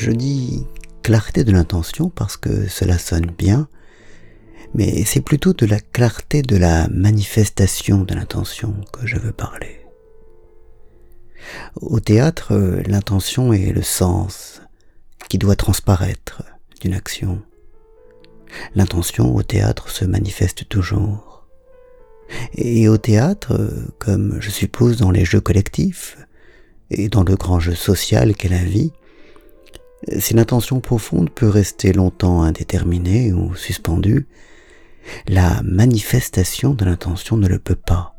Je dis clarté de l'intention parce que cela sonne bien, mais c'est plutôt de la clarté de la manifestation de l'intention que je veux parler. Au théâtre, l'intention est le sens qui doit transparaître d'une action. L'intention au théâtre se manifeste toujours. Et au théâtre, comme je suppose dans les jeux collectifs, et dans le grand jeu social qu'est la vie, si l'intention profonde peut rester longtemps indéterminée ou suspendue, la manifestation de l'intention ne le peut pas.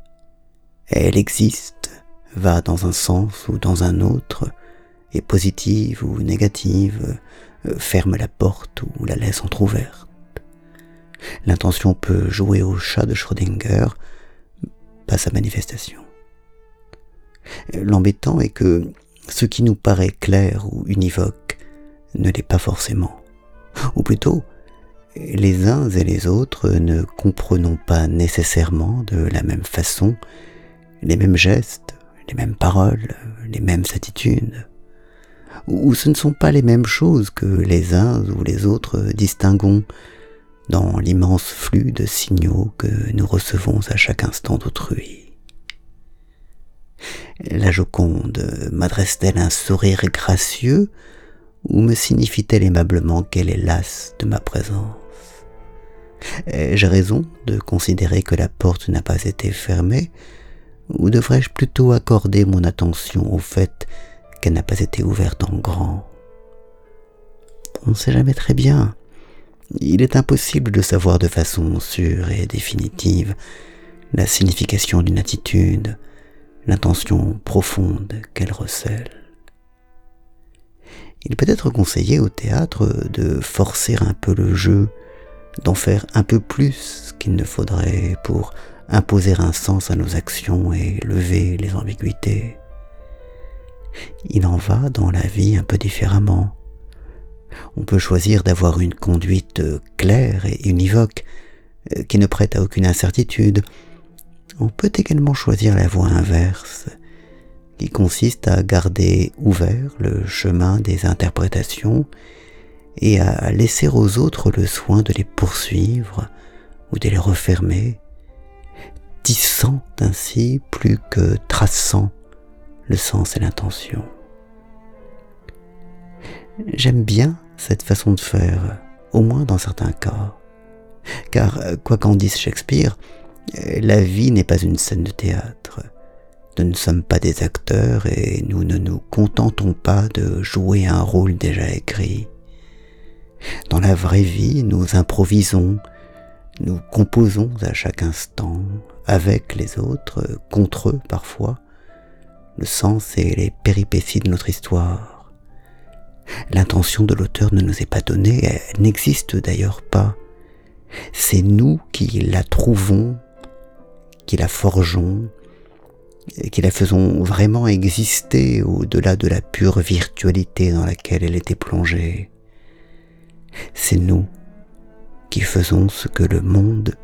Elle existe, va dans un sens ou dans un autre, est positive ou négative, ferme la porte ou la laisse entr'ouverte. L'intention peut jouer au chat de Schrödinger, pas sa manifestation. L'embêtant est que ce qui nous paraît clair ou univoque ne l'est pas forcément. Ou plutôt, les uns et les autres ne comprenons pas nécessairement de la même façon les mêmes gestes, les mêmes paroles, les mêmes attitudes. Ou ce ne sont pas les mêmes choses que les uns ou les autres distinguons dans l'immense flux de signaux que nous recevons à chaque instant d'autrui. La Joconde m'adresse-t-elle un sourire gracieux ou me signifie-t-elle aimablement qu'elle est lasse de ma présence? Ai-je raison de considérer que la porte n'a pas été fermée? Ou devrais-je plutôt accorder mon attention au fait qu'elle n'a pas été ouverte en grand? On ne sait jamais très bien. Il est impossible de savoir de façon sûre et définitive la signification d'une attitude, l'intention profonde qu'elle recèle. Il peut être conseillé au théâtre de forcer un peu le jeu, d'en faire un peu plus qu'il ne faudrait pour imposer un sens à nos actions et lever les ambiguïtés. Il en va dans la vie un peu différemment. On peut choisir d'avoir une conduite claire et univoque, qui ne prête à aucune incertitude, on peut également choisir la voie inverse, qui consiste à garder ouvert le chemin des interprétations et à laisser aux autres le soin de les poursuivre ou de les refermer, tissant ainsi plus que traçant le sens et l'intention. J'aime bien cette façon de faire, au moins dans certains cas, car quoi qu'en dise Shakespeare, la vie n'est pas une scène de théâtre. Nous ne sommes pas des acteurs et nous ne nous contentons pas de jouer un rôle déjà écrit. Dans la vraie vie, nous improvisons, nous composons à chaque instant, avec les autres, contre eux parfois, le sens et les péripéties de notre histoire. L'intention de l'auteur ne nous est pas donnée, elle n'existe d'ailleurs pas. C'est nous qui la trouvons qui la forgeons, qui la faisons vraiment exister au-delà de la pure virtualité dans laquelle elle était plongée. C'est nous qui faisons ce que le monde